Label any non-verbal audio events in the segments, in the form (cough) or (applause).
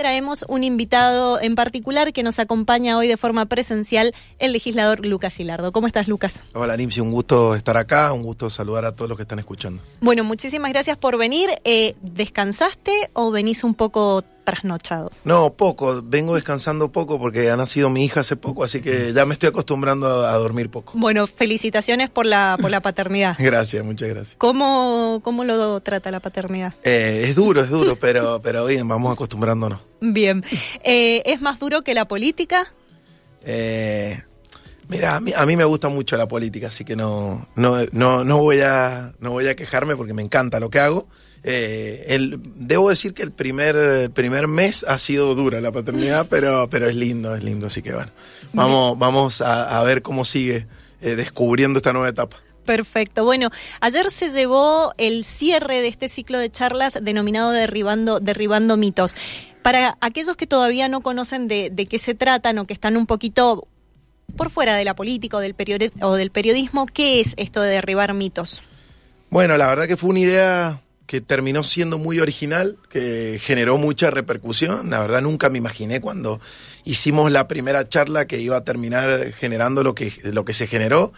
traemos un invitado en particular que nos acompaña hoy de forma presencial, el legislador Lucas Hilardo. ¿Cómo estás, Lucas? Hola, Nimsi, un gusto estar acá, un gusto saludar a todos los que están escuchando. Bueno, muchísimas gracias por venir. Eh, ¿Descansaste o venís un poco trasnochado? No, poco. Vengo descansando poco porque ha nacido mi hija hace poco, así que ya me estoy acostumbrando a, dormir poco. Bueno, felicitaciones por la, por la paternidad. (laughs) gracias, muchas gracias. ¿Cómo, cómo lo trata la paternidad? Eh, es duro, es duro, pero, pero bien, vamos acostumbrándonos. Bien. Eh, ¿Es más duro que la política? Eh, mira, a mí, a mí, me gusta mucho la política, así que no, no, no, no, voy a, no voy a quejarme porque me encanta lo que hago. Eh, el, debo decir que el primer, primer mes ha sido dura la paternidad, (laughs) pero, pero es lindo, es lindo. Así que bueno, vamos, vamos a, ver cómo sigue eh, descubriendo esta nueva etapa. Perfecto. Bueno, ayer se llevó el cierre de este ciclo de charlas denominado Derribando, Derribando mitos. Para aquellos que todavía no conocen de, qué se tratan o que están un poquito por fuera de la política o del, o del periodismo, ¿qué es esto de derribar mitos? Bueno, la verdad que fue una idea que terminó siendo muy original, que generó mucha repercusión. La verdad nunca me imaginé cuando hicimos la primera charla que iba a terminar generando lo que, lo que se generó.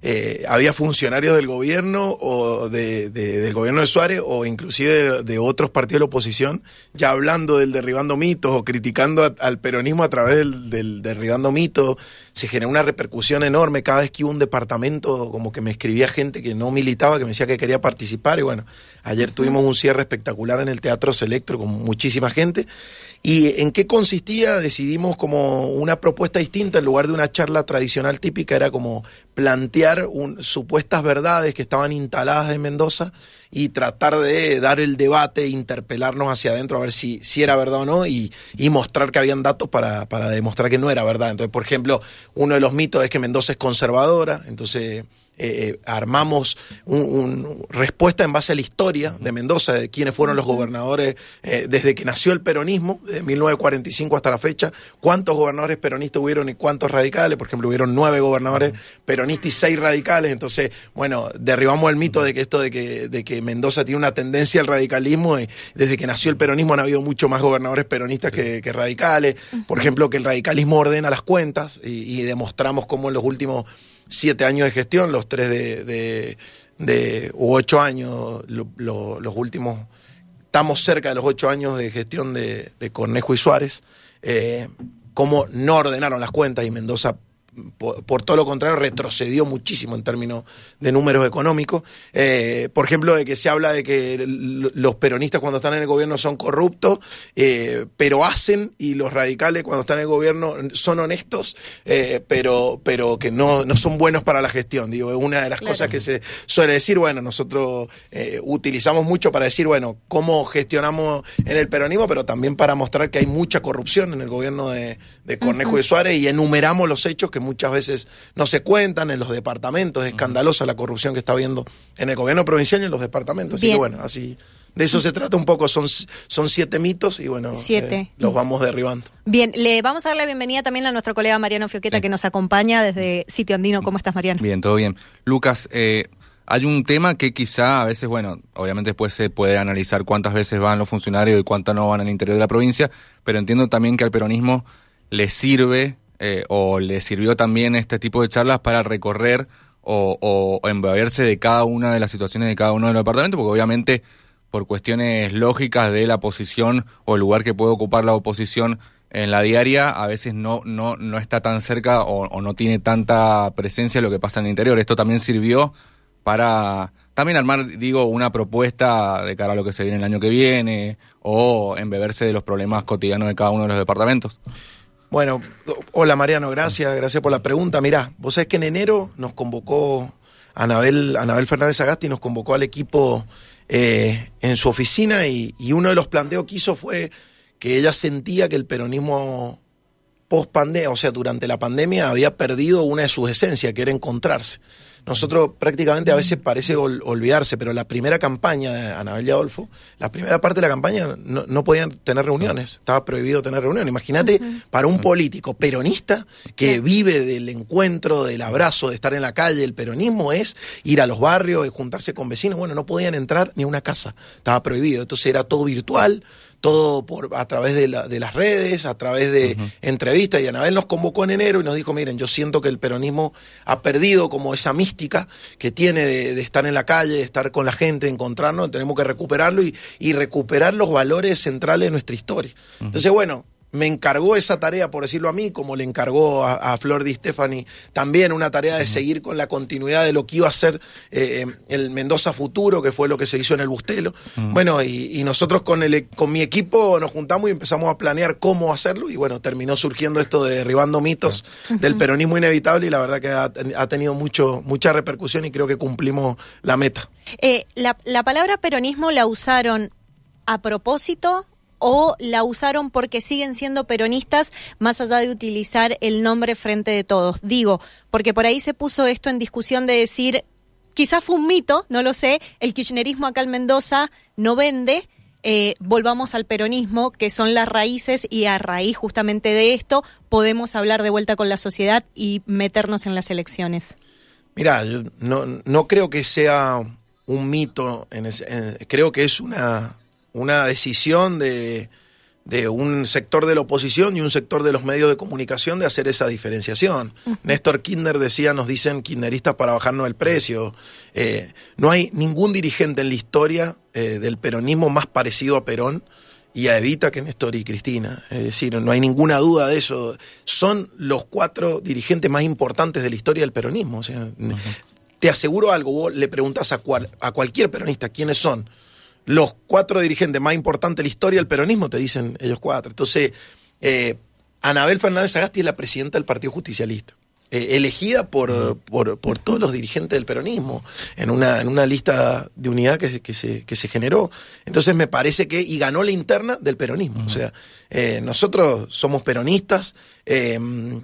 Eh, había funcionarios del gobierno o de, del gobierno de Suárez o inclusive de, otros partidos de la oposición ya hablando del derribando mitos o criticando al peronismo a través del, derribando mitos. Se generó una repercusión enorme cada vez que hubo un departamento, como que me escribía gente que no militaba, que me decía que quería participar y bueno, ayer tuvimos un cierre espectacular en el Teatro Selectro con muchísima gente. ¿Y en qué consistía? Decidimos como una propuesta distinta, en lugar de una charla tradicional típica, era como plantear un, supuestas verdades que estaban instaladas en Mendoza y tratar de dar el debate, interpelarnos hacia adentro a ver si, si era verdad o no y, y mostrar que habían datos para, para demostrar que no era verdad. Entonces, por ejemplo, uno de los mitos es que Mendoza es conservadora, entonces eh, eh, armamos un, respuesta en base a la historia de Mendoza, de quiénes fueron los gobernadores eh, desde que nació el peronismo, de 1945 hasta la fecha, cuántos gobernadores peronistas hubieron y cuántos radicales, por ejemplo, hubieron nueve gobernadores peronistas y seis radicales, entonces, bueno, derribamos el mito de que esto de que, de que Mendoza tiene una tendencia al radicalismo y desde que nació el peronismo han habido mucho más gobernadores peronistas que, radicales, por ejemplo, que el radicalismo ordena las cuentas y, y demostramos cómo en los últimos siete años de gestión, los tres de, de, u ocho años, los últimos, estamos cerca de los ocho años de gestión de, Cornejo y Suárez, eh, cómo no ordenaron las cuentas y Mendoza por, todo lo contrario, retrocedió muchísimo en términos de números económicos. Eh, por ejemplo, de que se habla de que los peronistas cuando están en el gobierno son corruptos, eh, pero hacen, y los radicales cuando están en el gobierno son honestos, eh, pero, pero que no, no son buenos para la gestión. Digo, es una de las cosas que se suele decir, bueno, nosotros utilizamos mucho para decir, bueno, cómo gestionamos en el peronismo, pero también para mostrar que hay mucha corrupción en el gobierno de, Cornejo de Suárez y enumeramos los hechos que muchas veces no se cuentan en los departamentos. Es escandalosa la corrupción que está habiendo en el gobierno provincial y en los departamentos. Así que bueno, así de eso se trata un poco, son, son siete mitos y bueno, eh, los vamos derribando. Bien, le vamos a dar la bienvenida también a nuestro colega Mariano Fioqueta que nos acompaña desde Sitio Andino. ¿Cómo estás, Mariano? Bien, todo bien. Lucas, eh, hay un tema que quizá a veces, bueno, obviamente después se puede analizar cuántas veces van los funcionarios y cuántas no van al interior de la provincia, pero entiendo también que al peronismo le sirve eh, o le sirvió también este tipo de charlas para recorrer o, o embeberse de cada una de las situaciones de cada uno de los departamentos, porque obviamente por cuestiones lógicas de la posición o el lugar que puede ocupar la oposición en la diaria, a veces no, no, no está tan cerca o, o no tiene tanta presencia lo que pasa en el interior. Esto también sirvió para también armar, digo, una propuesta de cara a lo que se viene el año que viene o embeberse de los problemas cotidianos de cada uno de los departamentos. Bueno, hola Mariano, gracias, gracias por la pregunta. Mirá, vos sabés que en enero nos convocó Anabel, Anabel Fernández Agasti, nos convocó al equipo eh, en su oficina y, y, uno de los planteos que hizo fue que ella sentía que el peronismo post pandemia, o sea, durante la pandemia había perdido una de sus esencias, que era encontrarse. Nosotros prácticamente a veces parece olvidarse, pero la primera campaña de Anabel y Adolfo, la primera parte de la campaña no, podían tener reuniones, estaba prohibido tener reuniones. Imagínate para un político peronista que vive del encuentro, del abrazo, de estar en la calle, el peronismo es ir a los barrios, y juntarse con vecinos, bueno, no podían entrar ni a una casa, estaba prohibido, entonces era todo virtual, todo por a través de, la, de las redes, a través de entrevistas. Y Anabel nos convocó en enero y nos dijo, miren, yo siento que el peronismo ha perdido como esa mística que tiene de, estar en la calle, de estar con la gente, encontrarnos, tenemos que recuperarlo y, y recuperar los valores centrales de nuestra historia. Entonces, bueno, me encargó esa tarea, por decirlo a mí, como le encargó a, Flor Di Stefani también una tarea de seguir con la continuidad de lo que iba a ser eh, el Mendoza Futuro, que fue lo que se hizo en el Bustelo. Bueno, y, nosotros con, el, con mi equipo nos juntamos y empezamos a planear cómo hacerlo, y bueno, terminó surgiendo esto de derribando mitos del peronismo inevitable, y la verdad que ha, tenido mucho, mucha repercusión y creo que cumplimos la meta. Eh, la, la palabra peronismo la usaron a propósito o la usaron porque siguen siendo peronistas más allá de utilizar el nombre frente de todos. Digo, porque por ahí se puso esto en discusión de decir, quizás fue un mito, no lo sé, el kirchnerismo acá en Mendoza no vende. Eh, volvamos al peronismo, que son las raíces, y a raíz justamente de esto podemos hablar de vuelta con la sociedad y meternos en las elecciones. Mira, yo no, no creo que sea un mito, en creo que es una, una decisión de, un sector de la oposición y un sector de los medios de comunicación de hacer esa diferenciación. Néstor Kinder decía, nos dicen kinderistas para bajarnos el precio. Eh, no hay ningún dirigente en la historia eh, del peronismo más parecido a Perón y a Evita que Néstor y Cristina. Es decir, no hay ninguna duda de eso. Son los cuatro dirigentes más importantes de la historia del peronismo. Te aseguro algo, vos le preguntas a, a cualquier peronista quiénes son los cuatro dirigentes más importantes de la historia del peronismo, te dicen ellos cuatro. Entonces, eh, Anabel Fernández Agasti es la presidenta del Partido Justicialista. Eh, elegida por, por, todos los dirigentes del peronismo, en una, en una lista de unidad que, que, se, que se generó. Entonces me parece que, y ganó la interna del peronismo. O sea, eh, nosotros somos peronistas, el,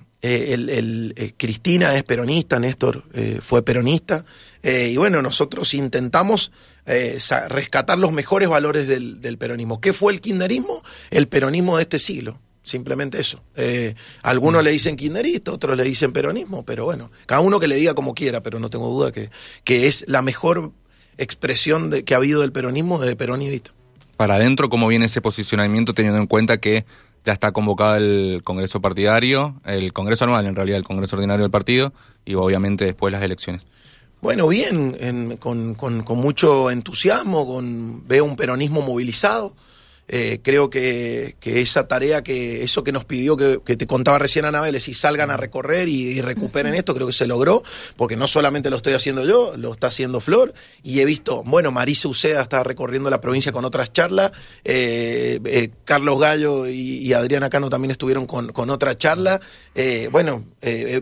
Cristina es peronista, Néstor fue peronista, y bueno, nosotros intentamos eh, rescatar los mejores valores del, peronismo. ¿Qué fue el kirchnerismo? El peronismo de este siglo. Simplemente eso. Eh, algunos le dicen kirchnerista, otros le dicen peronismo, pero bueno, cada uno que le diga como quiera, pero no tengo duda que, que es la mejor expresión de, que ha habido del peronismo de Perón. Para adentro, ¿cómo viene ese posicionamiento teniendo en cuenta que ya está convocado el Congreso Partidario, el Congreso anual en realidad, el Congreso Ordinario del Partido y obviamente después las elecciones? Bueno, bien, con, con, con, mucho entusiasmo, con, veo un peronismo movilizado. Eh, creo que, esa tarea, que eso que nos pidió, que, te contaba recién Anabel, si salgan a recorrer y, recuperen esto, creo que se logró, porque no solamente lo estoy haciendo yo, lo está haciendo Flor, y he visto, bueno, Marisa Uceda está recorriendo la provincia con otras charlas, eh, eh, Carlos Gallo y, Adriana Cano también estuvieron con, otra charla, bueno,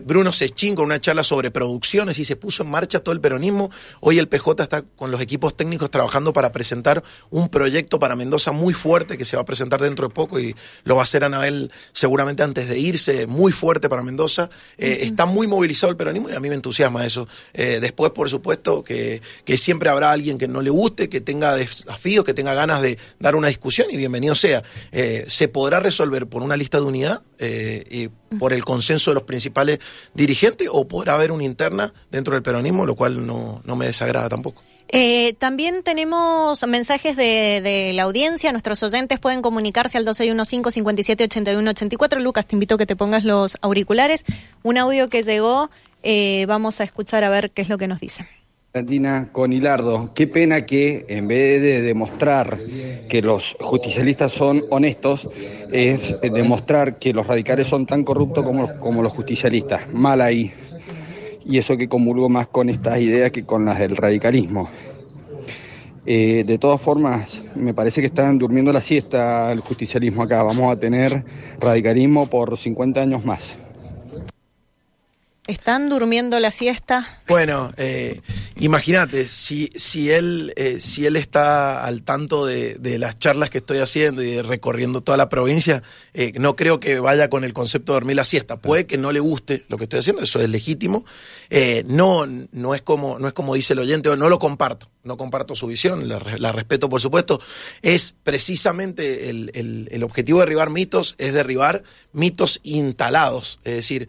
Bruno Sechín con una charla sobre producciones y se puso en marcha todo el peronismo, hoy el PJ está con los equipos técnicos trabajando para presentar un proyecto para Mendoza muy fuerte, que se va a presentar dentro de poco y lo va a hacer Anabel seguramente antes de irse, muy fuerte para Mendoza. Eh, está muy movilizado el peronismo y a mí me entusiasma eso. Eh, después, por supuesto, que, que, siempre habrá alguien que no le guste, que tenga desafíos, que tenga ganas de dar una discusión y bienvenido sea. Eh, se podrá resolver por una lista de unidad y por el consenso de los principales dirigentes o podrá haber una interna dentro del peronismo, lo cual no, no me desagrada tampoco. Eh, también tenemos mensajes de, la audiencia. Nuestros oyentes pueden comunicarse al 2615-578184. Lucas, te invito a que te pongas los auriculares. Un audio que llegó, eh, vamos a escuchar a ver qué es lo que nos dice. Santina Conilardo, qué pena que en vez de demostrar que los justicialistas son honestos, es demostrar que los radicales son tan corruptos como, como los justicialistas. Mal ahí y eso que comulgo más con estas ideas que con las del radicalismo. Eh, de todas formas, me parece que están durmiendo la siesta el justicialismo acá. Vamos a tener radicalismo por 50 años más. ¿Están durmiendo la siesta? Bueno, eh, imagínate, si, si, él, eh, si él está al tanto de, las charlas que estoy haciendo y recorriendo toda la provincia, eh, no creo que vaya con el concepto de dormir la siesta. Puede que no le guste lo que estoy haciendo, eso es legítimo. no, no, es como, no es como dice el oyente, o no lo comparto, no comparto su visión, la, respeto por supuesto. Es precisamente el, el, objetivo de derribar mitos, es derribar mitos instalados. Es decir,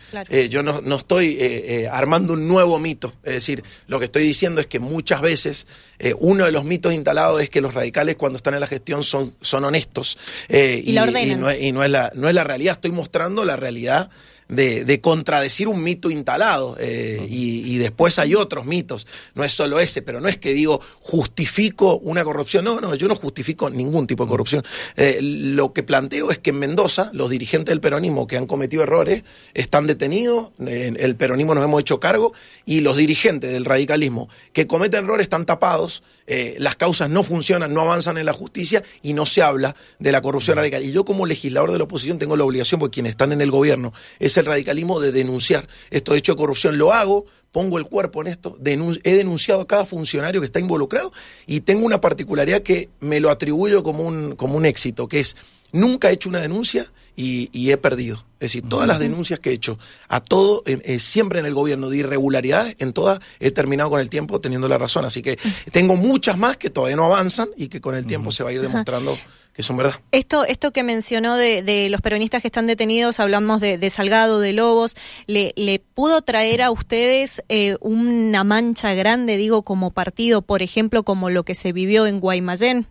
yo no, no estoy eh, eh, armando un nuevo mito. Es decir, lo que estoy diciendo es que muchas veces eh, uno de los mitos instalados es que los radicales cuando están en la gestión son, son honestos. Y, la ordenan. no, y no, es la, no es la realidad, estoy mostrando la realidad de, contradecir un mito instalado. Eh, y, después hay otros mitos, no es solo ese, pero no es que digo justifico una corrupción, no, no, yo no justifico ningún tipo de corrupción. Eh, lo que planteo es que en Mendoza los dirigentes del peronismo que han cometido errores están detenidos, el peronismo nos hemos hecho cargo, y los dirigentes del radicalismo que cometen errores están tapados, eh, las causas no funcionan, no avanzan en la justicia y no se habla de la corrupción radical. Y yo como legislador de la oposición tengo la obligación, porque quienes están en el gobierno es el radicalismo, de denunciar estos hechos de corrupción. Lo hago, pongo el cuerpo en esto, he denunciado a cada funcionario que está involucrado y tengo una particularidad que me lo atribuyo como un, como un éxito, que es nunca he hecho una denuncia y, he perdido. Es decir, todas las denuncias que he hecho a todo, eh, eh, siempre en el gobierno de irregularidades, en todas he terminado con el tiempo teniendo la razón. Así que tengo muchas más que todavía no avanzan y que con el tiempo se va a ir demostrando que son verdad. Esto, esto que mencionó de, los peronistas que están detenidos, hablamos de, Salgado, de Lobos, ¿le, le pudo traer a ustedes eh, una mancha grande, digo, como partido, por ejemplo, como lo que se vivió en Guaymallén?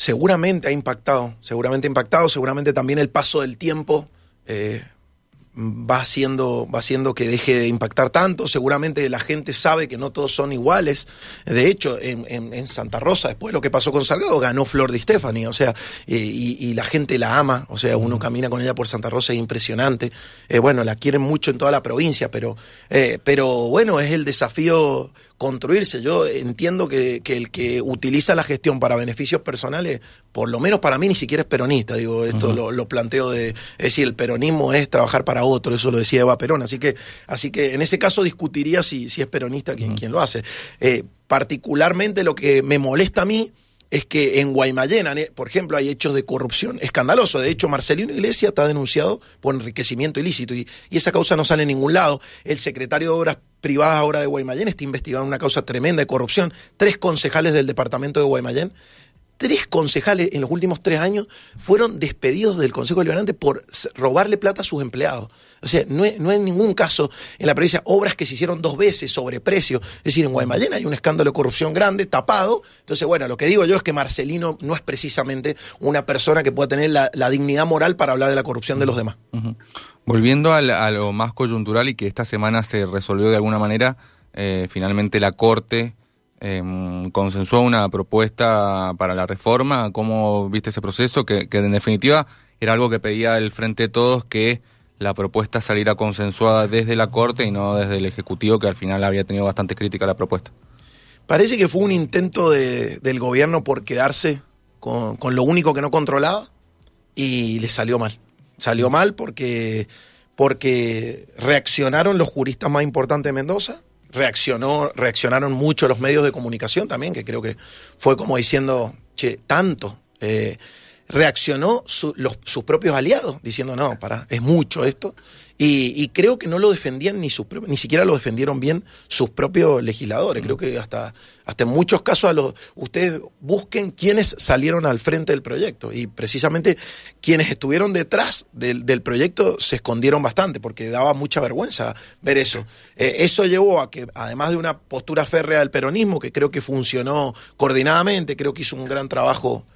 Seguramente ha impactado, seguramente ha impactado, seguramente también el paso del tiempo eh, va haciendo, va haciendo que deje de impactar tanto. Seguramente la gente sabe que no todos son iguales. De hecho, en, Santa Rosa, después de lo que pasó con Salgado, ganó Flor de Stefani, o sea, y, la gente la ama, o sea, uno camina con ella por Santa Rosa, es impresionante. Eh, bueno, la quieren mucho en toda la provincia, pero, eh, pero bueno, es el desafío construirse. Yo entiendo que, el que utiliza la gestión para beneficios personales, por lo menos para mí ni siquiera es peronista. Digo, esto lo, planteo de, es decir, el peronismo es trabajar para otro, eso lo decía Eva Perón. Así que, así que en ese caso discutiría si, si es peronista quien, quien lo hace. Eh, particularmente lo que me molesta a mí es que en Guaymallén, por ejemplo, hay hechos de corrupción escandaloso. De hecho, Marcelino Iglesias está denunciado por enriquecimiento ilícito y, y, esa causa no sale en ningún lado. El secretario de Obras Privadas ahora de Guaymallén está investigando una causa tremenda de corrupción. Tres concejales del departamento de Guaymallén tres concejales en los últimos tres años fueron despedidos del Consejo Deliberante por robarle plata a sus empleados. O sea, no hay, no ningún caso en la provincia obras que se hicieron dos veces sobre precio. Es decir, en Guaymallén hay un escándalo de corrupción grande, tapado. Entonces, bueno, lo que digo yo es que Marcelino no es precisamente una persona que pueda tener la, dignidad moral para hablar de la corrupción de los demás. Volviendo a, lo más coyuntural y que esta semana se resolvió de alguna manera, eh, finalmente la Corte eh, consensuó una propuesta para la reforma. ¿Cómo viste ese proceso? Que, en definitiva era algo que pedía el Frente de Todos, que la propuesta saliera consensuada desde la Corte y no desde el Ejecutivo, que al final había tenido bastante crítica a la propuesta. Parece que fue un intento del gobierno por quedarse con, con lo único que no controlaba y le salió mal. Salió mal porque, porque reaccionaron los juristas más importantes de Mendoza, reaccionó, reaccionaron mucho los medios de comunicación también, que creo que fue como diciendo, che, tanto. Eh, reaccionó los, sus propios aliados, diciendo, no, para, es mucho esto. Y, creo que no lo defendían ni sus ni siquiera lo defendieron bien sus propios legisladores. Creo que hasta, hasta en muchos casos a los, ustedes busquen quiénes salieron al frente del proyecto. Y precisamente quienes estuvieron detrás del, proyecto se escondieron bastante, porque daba mucha vergüenza ver eso. Eh, eso llevó a que, además de una postura férrea del peronismo, que creo que funcionó coordinadamente, creo que hizo un gran trabajo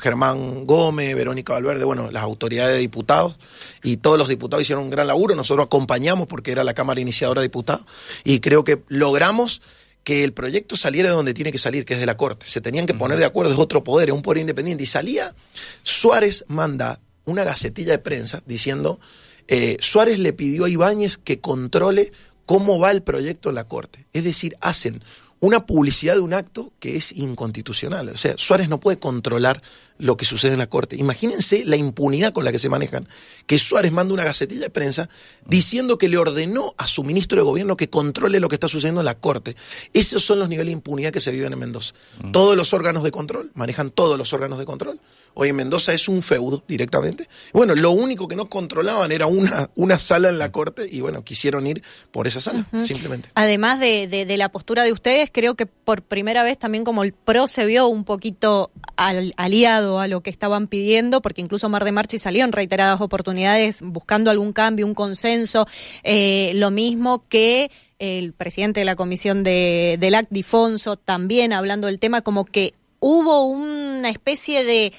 Germán Gómez, Verónica Valverde, bueno, las autoridades de diputados y todos los diputados hicieron un gran laburo. Nosotros acompañamos porque era la Cámara Iniciadora de Diputados y creo que logramos que el proyecto saliera de donde tiene que salir, que es de la Corte. Se tenían que poner de acuerdo, es otro poder, es un poder independiente. Y salía, Suárez manda una gacetilla de prensa diciendo, eh, Suárez le pidió a Ibáñez que controle cómo va el proyecto en la Corte. Es decir, hacen una publicidad de un acto que es inconstitucional. O sea, Suárez no puede controlar lo que sucede en la Corte. Imagínense la impunidad con la que se manejan. Que Suárez manda una gacetilla de prensa diciendo que le ordenó a su ministro de Gobierno que controle lo que está sucediendo en la Corte. Esos son los niveles de impunidad que se viven en Mendoza. Mm. Todos los órganos de control, manejan todos los órganos de control. Hoy en Mendoza es un feudo directamente. Bueno, lo único que no controlaban era una, una sala en la corte y bueno, quisieron ir por esa sala, simplemente. Además de, de, la postura de ustedes, creo que por primera vez también como el PRO se vio un poquito aliado a lo que estaban pidiendo, porque incluso Mar de Marchi salió en reiteradas oportunidades buscando algún cambio, un consenso, eh, lo mismo que el presidente de la comisión de, del ACT, Difonso, también hablando del tema, como que hubo una especie de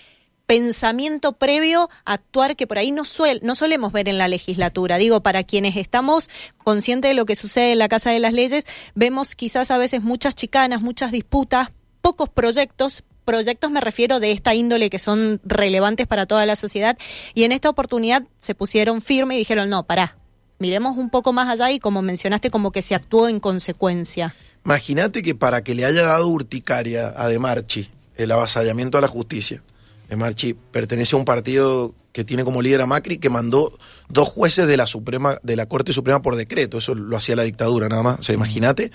pensamiento previo a actuar que por ahí no, no solemos ver en la legislatura. Digo, para quienes estamos conscientes de lo que sucede en la Casa de las Leyes, vemos quizás a veces muchas chicanas, muchas disputas, pocos proyectos, proyectos me refiero de esta índole que son relevantes para toda la sociedad y en esta oportunidad se pusieron firme y dijeron, no, pará, miremos un poco más allá y como mencionaste, como que se actuó en consecuencia. Imagínate que para que le haya dado urticaria a De Marchi el avasallamiento a la justicia, de Marchi pertenece a un partido que tiene como líder a Macri, que mandó dos jueces de la Suprema, de la Corte Suprema por decreto. Eso lo hacía la dictadura nada más. O sea, imagínate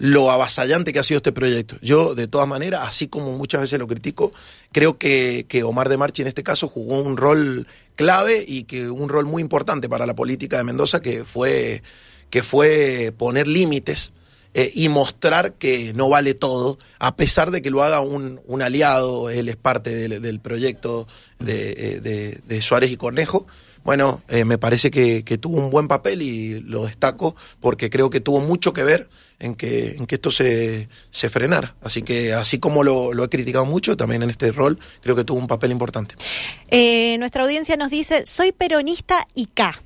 lo avasallante que ha sido este proyecto. Yo, de todas maneras, así como muchas veces lo critico, creo que, que Omar de Marchi en este caso jugó un rol clave y que un rol muy importante para la política de Mendoza, que fue, que fue poner límites eh, y mostrar que no vale todo, a pesar de que lo haga un, un aliado, él es parte del, proyecto eh, de, de, Suárez y Cornejo. Bueno, eh, me parece que, que, tuvo un buen papel y lo destaco porque creo que tuvo mucho que ver en que, en que esto se, se frenara. Así que así como lo, lo, he criticado mucho, también en este rol creo que tuvo un papel importante. Eh, nuestra audiencia nos dice, soy peronista y K.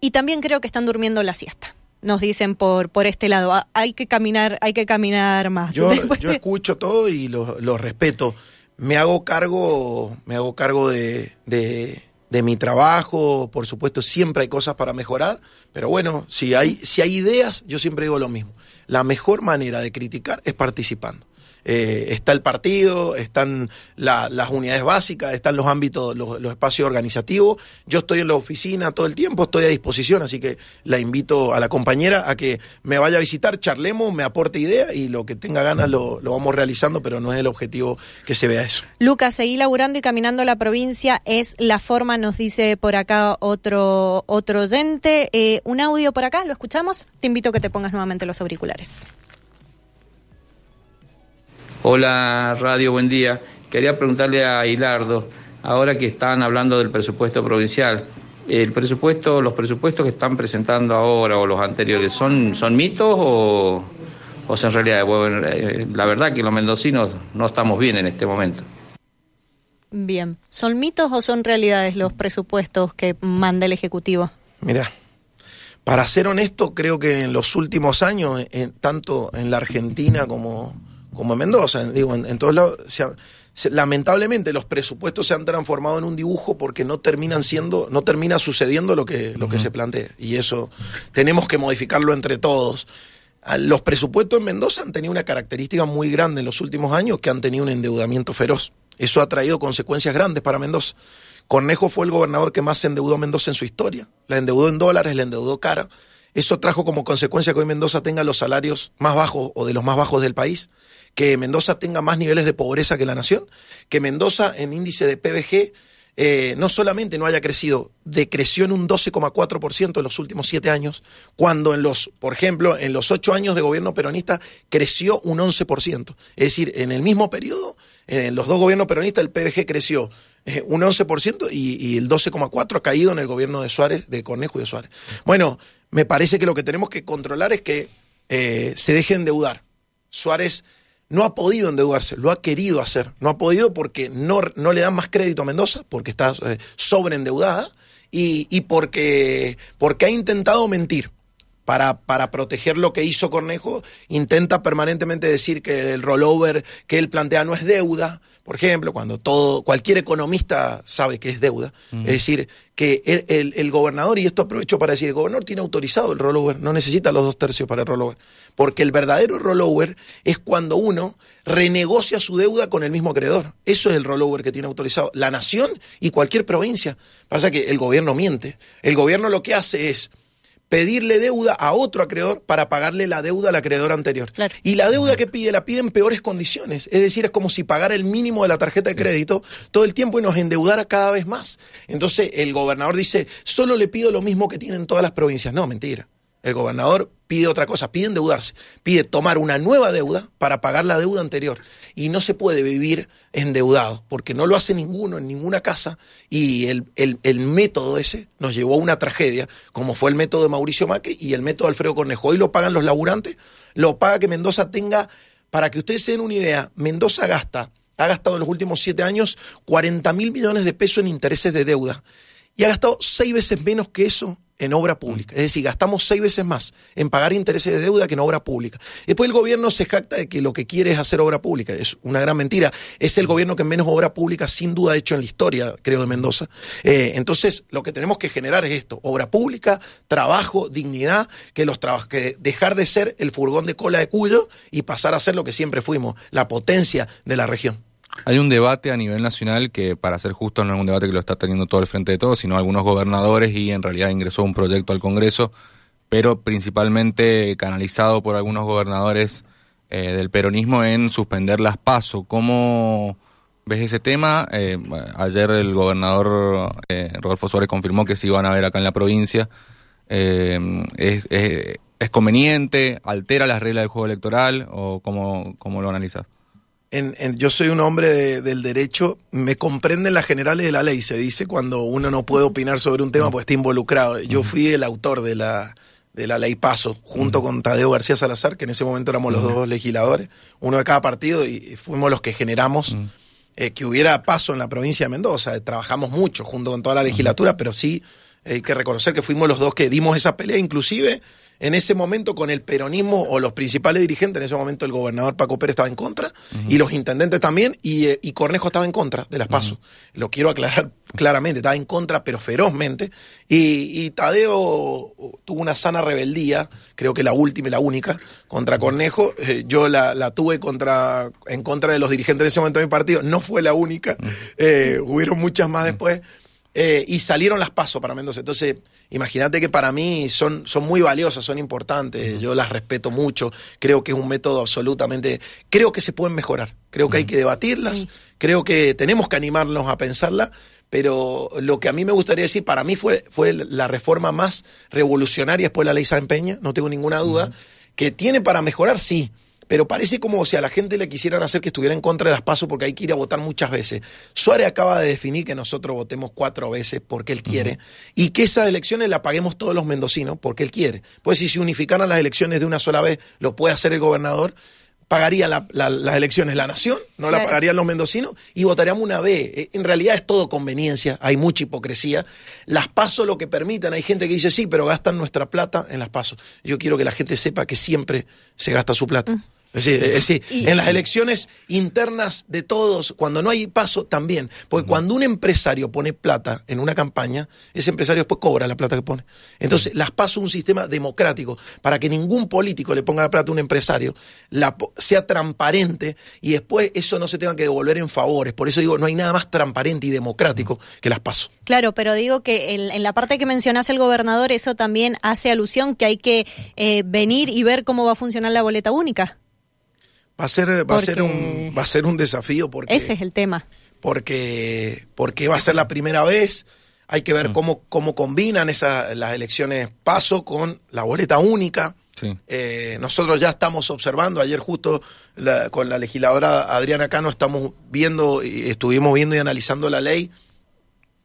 Y también creo que están durmiendo la siesta nos dicen por, por este lado. Hay que caminar, hay que caminar más. Yo, (laughs) yo escucho todo y lo, lo, respeto. Me hago cargo, me hago cargo de, de, de, mi trabajo, por supuesto, siempre hay cosas para mejorar, pero bueno, si hay, si hay ideas, yo siempre digo lo mismo. La mejor manera de criticar es participando eh, está el partido, están la, las unidades básicas, están los ámbitos, los, espacios organizativos. Yo estoy en la oficina todo el tiempo, estoy a disposición, así que la invito a la compañera a que me vaya a visitar, charlemos, me aporte idea y lo que tenga ganas lo, lo vamos realizando, pero no es el objetivo que se vea eso. Lucas, seguí laburando y caminando la provincia es la forma, nos dice por acá otro, otro oyente. Eh, un audio por acá, ¿lo escuchamos? Te invito a que te pongas nuevamente los auriculares. Hola Radio, buen día. Quería preguntarle a Hilardo, ahora que están hablando del presupuesto provincial, el presupuesto, los presupuestos que están presentando ahora o los anteriores, ¿son, son mitos o, o son realidades? Bueno, la verdad que los mendocinos no estamos bien en este momento. Bien, ¿son mitos o son realidades los presupuestos que manda el Ejecutivo? Mira, para ser honesto, creo que en los últimos años, en, tanto en la Argentina como como en Mendoza, digo, en, en todos lados, se ha, se, lamentablemente los presupuestos se han transformado en un dibujo porque no terminan siendo, no termina sucediendo lo que, lo uh -huh. que se plantea. Y eso tenemos que modificarlo entre todos. Los presupuestos en Mendoza han tenido una característica muy grande en los últimos años, que han tenido un endeudamiento feroz. Eso ha traído consecuencias grandes para Mendoza. Cornejo fue el gobernador que más se endeudó a Mendoza en su historia. La endeudó en dólares, la endeudó cara. Eso trajo como consecuencia que hoy Mendoza tenga los salarios más bajos o de los más bajos del país que Mendoza tenga más niveles de pobreza que la nación, que Mendoza en índice de PBG eh, no solamente no haya crecido, decreció en un 12,4% en los últimos siete años, cuando en los, por ejemplo, en los ocho años de gobierno peronista creció un 11%. Es decir, en el mismo periodo, en los dos gobiernos peronistas, el PBG creció eh, un 11% y, y el 12,4% ha caído en el gobierno de Suárez, de Cornejo y de Suárez. Bueno, me parece que lo que tenemos que controlar es que eh, se deje endeudar. Suárez no ha podido endeudarse, lo ha querido hacer. No ha podido porque no, no le dan más crédito a Mendoza, porque está eh, sobreendeudada, y, y porque, porque ha intentado mentir. Para, para, proteger lo que hizo Cornejo, intenta permanentemente decir que el rollover que él plantea no es deuda, por ejemplo, cuando todo, cualquier economista sabe que es deuda. Mm. Es decir, que el, el, el, gobernador, y esto aprovecho para decir, el gobernador tiene autorizado el rollover, no necesita los dos tercios para el rollover. Porque el verdadero rollover es cuando uno renegocia su deuda con el mismo acreedor. Eso es el rollover que tiene autorizado la nación y cualquier provincia. Pasa que el gobierno miente. El gobierno lo que hace es pedirle deuda a otro acreedor para pagarle la deuda al acreedor anterior. Claro. Y la deuda que pide la pide en peores condiciones. Es decir, es como si pagara el mínimo de la tarjeta de crédito todo el tiempo y nos endeudara cada vez más. Entonces el gobernador dice, solo le pido lo mismo que tienen todas las provincias. No, mentira. El gobernador pide otra cosa, pide endeudarse, pide tomar una nueva deuda para pagar la deuda anterior. Y no se puede vivir endeudado, porque no lo hace ninguno en ninguna casa. Y el, el, el método ese nos llevó a una tragedia, como fue el método de Mauricio Macri y el método de Alfredo Cornejo. Hoy lo pagan los laburantes, lo paga que Mendoza tenga, para que ustedes se den una idea, Mendoza gasta, ha gastado en los últimos siete años 40 mil millones de pesos en intereses de deuda. Y ha gastado seis veces menos que eso en obra pública. Es decir, gastamos seis veces más en pagar intereses de deuda que en obra pública. Después el gobierno se jacta de que lo que quiere es hacer obra pública. Es una gran mentira. Es el gobierno que menos obra pública sin duda ha hecho en la historia, creo, de Mendoza. Eh, entonces, lo que tenemos que generar es esto. Obra pública, trabajo, dignidad, que, los que dejar de ser el furgón de cola de Cuyo y pasar a ser lo que siempre fuimos, la potencia de la región. Hay un debate a nivel nacional que, para ser justo, no es un debate que lo está teniendo todo el frente de todos, sino algunos gobernadores y en realidad ingresó un proyecto al Congreso, pero principalmente canalizado por algunos gobernadores eh, del peronismo en suspender las pasos. ¿Cómo ves ese tema? Eh, ayer el gobernador eh, Rodolfo Suárez confirmó que se iban a ver acá en la provincia. es, es, conveniente? ¿Altera las reglas del juego electoral? ¿O cómo, cómo lo analizas? En, yo soy un hombre del derecho, me comprenden las generales de la ley, se dice, cuando uno no puede opinar sobre un tema porque está involucrado. Yo fui el autor de la, de la ley Paso, junto con Tadeo García Salazar, que en ese momento éramos los dos legisladores, uno de cada partido, y fuimos los que generamos eh, que hubiera Paso en la provincia de Mendoza. Trabajamos mucho junto con toda la legislatura, pero sí hay que reconocer que fuimos los dos que dimos esa pelea, inclusive en ese momento con el peronismo o los principales dirigentes, en ese momento el gobernador Paco Pérez estaba en contra y los intendentes también eh, y, Cornejo estaba en contra de las pasos. Lo quiero aclarar (laughs) claramente, estaba en contra pero ferozmente. Y, Tadeo tuvo una sana rebeldía, creo que la última y la única, contra Cornejo. Eh, yo la, tuve contra, en contra de los dirigentes de ese momento de mi partido, no fue la única, eh, hubieron muchas más después. Y salieron las pasos para Mendoza. Entonces, imagínate que para mí son, son muy valiosas, son importantes, yo las respeto mucho, creo que es un método absolutamente, creo que se pueden mejorar, creo que hay que debatirlas, creo que tenemos que animarnos a pensarla, pero lo que a mí me gustaría decir, para mí fue, fue la reforma más revolucionaria después de la ley San Peña, no tengo ninguna duda, que tiene para mejorar, sí, pero parece como si a la gente le quisieran hacer que estuviera en contra de las pasos porque hay que ir a votar muchas veces. Suárez acaba de definir que nosotros votemos cuatro veces porque él quiere y que esas elecciones las paguemos todos los mendocinos porque él quiere. Pues si se unificaran las elecciones de una sola vez, lo puede hacer el gobernador, pagaría las elecciones la nación, no la pagarían los mendocinos y votaríamos una vez. Eh, en realidad es todo conveniencia, hay mucha hipocresía. Las pasos lo que permitan, hay gente que dice sí, pero gastan nuestra plata en las pasos. Yo quiero que la gente sepa que siempre se gasta su plata. Mm. Es decir, en las elecciones internas de todos, cuando no hay paso, también. Porque cuando un empresario pone plata en una campaña, ese empresario después cobra la plata que pone. Entonces, las paso un sistema democrático para que ningún político le ponga la plata a un empresario, la, sea transparente y después eso no se tenga que devolver en favores. Por eso digo, no hay nada más transparente y democrático que las paso. Claro, pero digo que en, la parte que mencionás el gobernador, eso también hace alusión que hay que eh, venir y ver cómo va a funcionar la boleta única. Va a ser, va a ser un, va a ser un desafío porque. Ese es el tema. Porque, porque va a ser la primera vez. Hay que ver mm. cómo, cómo combinan esas, las elecciones paso con la boleta única. Eh, nosotros ya estamos observando, ayer justo con la legisladora Adriana Cano estamos viendo, y estuvimos viendo y analizando la ley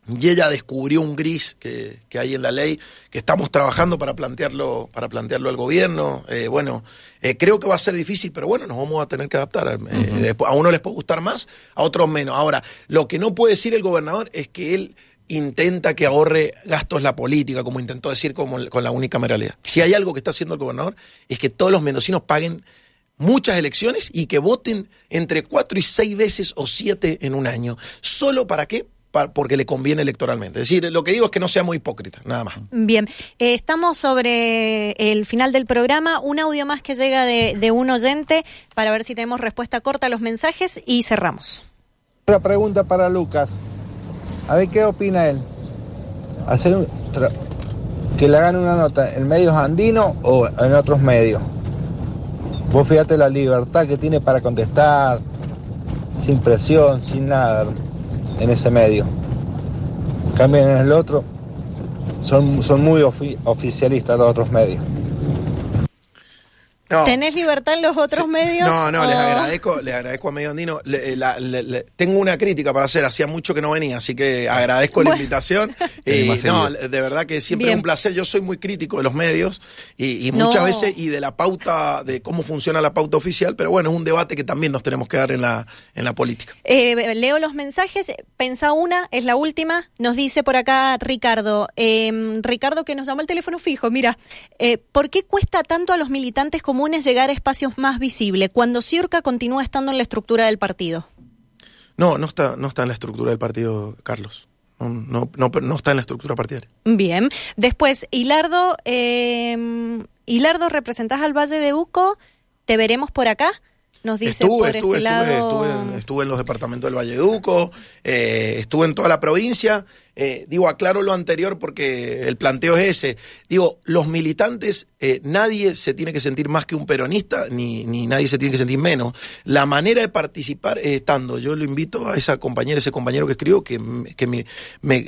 y ella descubrió un gris que, que, hay en la ley que estamos trabajando para plantearlo para plantearlo al gobierno. Eh, bueno eh, creo que va a ser difícil pero bueno nos vamos a tener que adaptar. Eh, a uno les puede gustar más a otros menos. Ahora lo que no puede decir el gobernador es que él intenta que ahorre gastos la política como intentó decir como, con la única moralidad si hay algo que está haciendo el gobernador es que todos los mendocinos paguen muchas elecciones y que voten entre cuatro y seis veces o siete en un año. Solo para qué porque le conviene electoralmente. Es decir, lo que digo es que no seamos hipócritas, nada más. Bien, eh, estamos sobre el final del programa. Un audio más que llega de, un oyente para ver si tenemos respuesta corta a los mensajes y cerramos. Otra pregunta para Lucas. A ver qué opina él. Hacer que le hagan una nota en medios andinos o en otros medios. Vos fíjate la libertad que tiene para contestar, sin presión, sin nada en ese medio. Cambien en el otro, son, son muy oficialistas los otros medios. No. ¿Tenés libertad en los otros Sí. medios? No, no, les agradezco, les agradezco a Medio Andino. Le- la- le- le- tengo una crítica para hacer, hacía mucho que no venía, así que agradezco la invitación. (laughs) Y no, de verdad que siempre Bien. es un placer. Yo soy muy crítico de los medios y, y No. muchas veces y de la pauta, de cómo funciona la pauta oficial, pero bueno, es un debate que también nos tenemos que dar en la, en la política. Eh, leo los mensajes. Pensá una, es la última. Nos dice por acá Ricardo. eh, Ricardo que nos llamó el teléfono fijo. Mira, eh, ¿por qué cuesta tanto a los militantes comunes llegar a espacios más visibles cuando Ciurca continúa estando en la estructura del partido? No, no está, no está en la estructura del partido, Carlos. No, no, no, no está en la estructura partidaria. Bien. Después, Hilardo, eh, Hilardo, representás al Valle de Uco. ¿Te veremos por acá? Nos dice estuve, por estuve, este estuve, lado. estuve, estuve en los departamentos del Valleduco, eh, estuve en toda la provincia. Eh, digo, aclaro lo anterior porque el planteo es ese. Digo, los militantes, eh, nadie se tiene que sentir más que un peronista, ni, ni nadie se tiene que sentir menos. La manera de participar es estando. Yo lo invito a esa compañera, ese compañero que escribió, que, que me-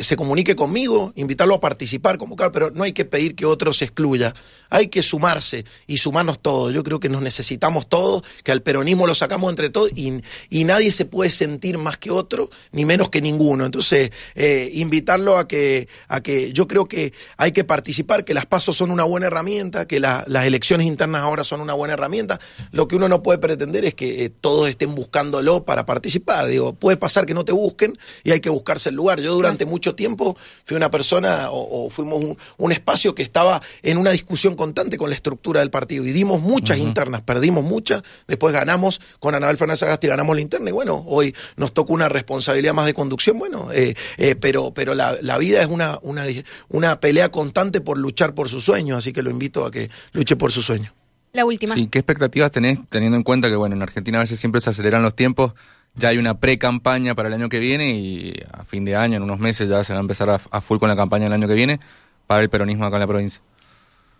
se comunique conmigo, invitarlo a participar, convocar, pero no hay que pedir que otro se excluya. Hay que sumarse y sumarnos todos. Yo creo que nos necesitamos todos, que al peronismo lo sacamos entre todos y, y nadie se puede sentir más que otro, ni menos que ninguno. Entonces, eh, invitarlo a que, a que yo creo que hay que participar, que las pasos son una buena herramienta, que la- las elecciones internas ahora son una buena herramienta. Lo que uno no puede pretender es que eh, todos estén buscándolo para participar. Digo, puede pasar que no te busquen y hay que buscarse el lugar. Yo durante mucho tiempo fui una persona o, o fuimos un, un espacio que estaba en una discusión constante con la estructura del partido y dimos muchas internas, perdimos muchas, después ganamos con Anabel Fernández Agasti, ganamos la interna y bueno, hoy nos toca una responsabilidad más de conducción, bueno, eh, eh, pero, pero la, la vida es una, una, una pelea constante por luchar por sus sueños, así que lo invito a que luche por sus sueños. La última. Sí, ¿qué expectativas tenés teniendo en cuenta que, bueno, en Argentina a veces siempre se aceleran los tiempos? Ya hay una pre-campaña para el año que viene y a fin de año, en unos meses, ya se va a empezar a, a full con la campaña del año que viene para el peronismo acá en la provincia.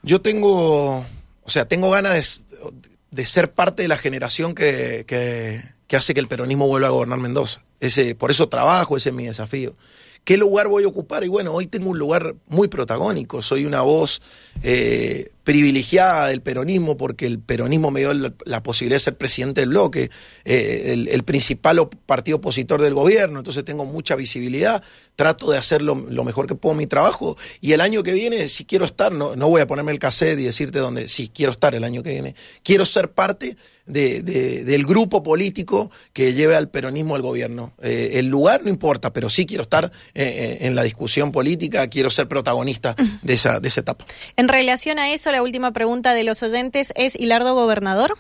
Yo tengo, o sea, tengo ganas de, de ser parte de la generación que, que, que hace que el peronismo vuelva a gobernar Mendoza. Ese, por eso trabajo, ese es mi desafío. ¿Qué lugar voy a ocupar? Y bueno, hoy tengo un lugar muy protagónico. Soy una voz eh, privilegiada del peronismo porque el peronismo me dio la, la posibilidad de ser presidente del bloque, eh, el, el, principal partido opositor del gobierno. Entonces tengo mucha visibilidad. Trato de hacer lo, lo, mejor que puedo mi trabajo. Y el año que viene, si quiero estar, no, no voy a ponerme el cassette y decirte dónde, si quiero estar el año que viene. Quiero ser parte de, de, del grupo político que lleve al peronismo al gobierno. Eh, el lugar no importa, pero sí quiero estar eh, en la discusión política, quiero ser protagonista de esa, de esa etapa. En relación a eso, la última pregunta de los oyentes es, ¿Hilardo gobernador?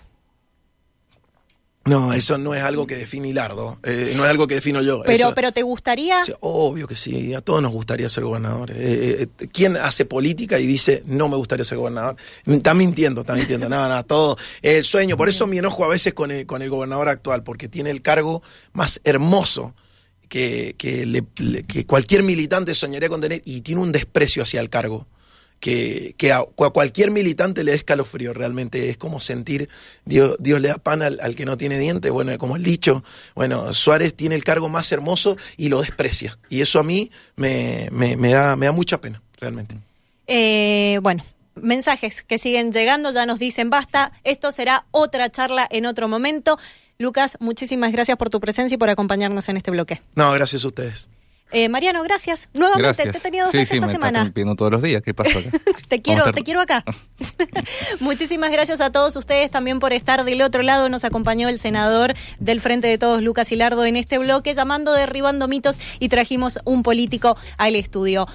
No, eso no es algo que define Hilardo, eh, no es algo que defino yo. Pero, eso, pero ¿te gustaría? Obvio que sí, a todos nos gustaría ser gobernadores. Eh, eh, ¿Quién hace política y dice no me gustaría ser gobernador? Está mintiendo, está mintiendo, nada, nada, todo el sueño. Por eso mi enojo a veces con el, con el gobernador actual, porque tiene el cargo más hermoso que, que, le, que cualquier militante soñaría con tener y tiene un desprecio hacia el cargo que, que a, a, cualquier militante le da escalofrío, realmente es como sentir Dios, Dios le da pan al, al, que no tiene dientes, bueno, como el dicho, bueno, Suárez tiene el cargo más hermoso y lo desprecia, y eso a mí me, me, me da, me da mucha pena, realmente. Eh, bueno, mensajes que siguen llegando, ya nos dicen basta, esto será otra charla en otro momento. Lucas, muchísimas gracias por tu presencia y por acompañarnos en este bloque. No, gracias a ustedes. Eh, Mariano, gracias. Nuevamente gracias. te he tenido dos sí, veces sí, esta me semana. estás pidiendo todos los días. ¿Qué pasó acá? (laughs) te quiero, te quiero acá. (laughs) (laughs) Muchísimas gracias a todos ustedes también por estar del otro lado. Nos acompañó el senador del Frente de Todos, Lucas Hilardo, en este bloque, llamando derribando mitos y trajimos un político al estudio.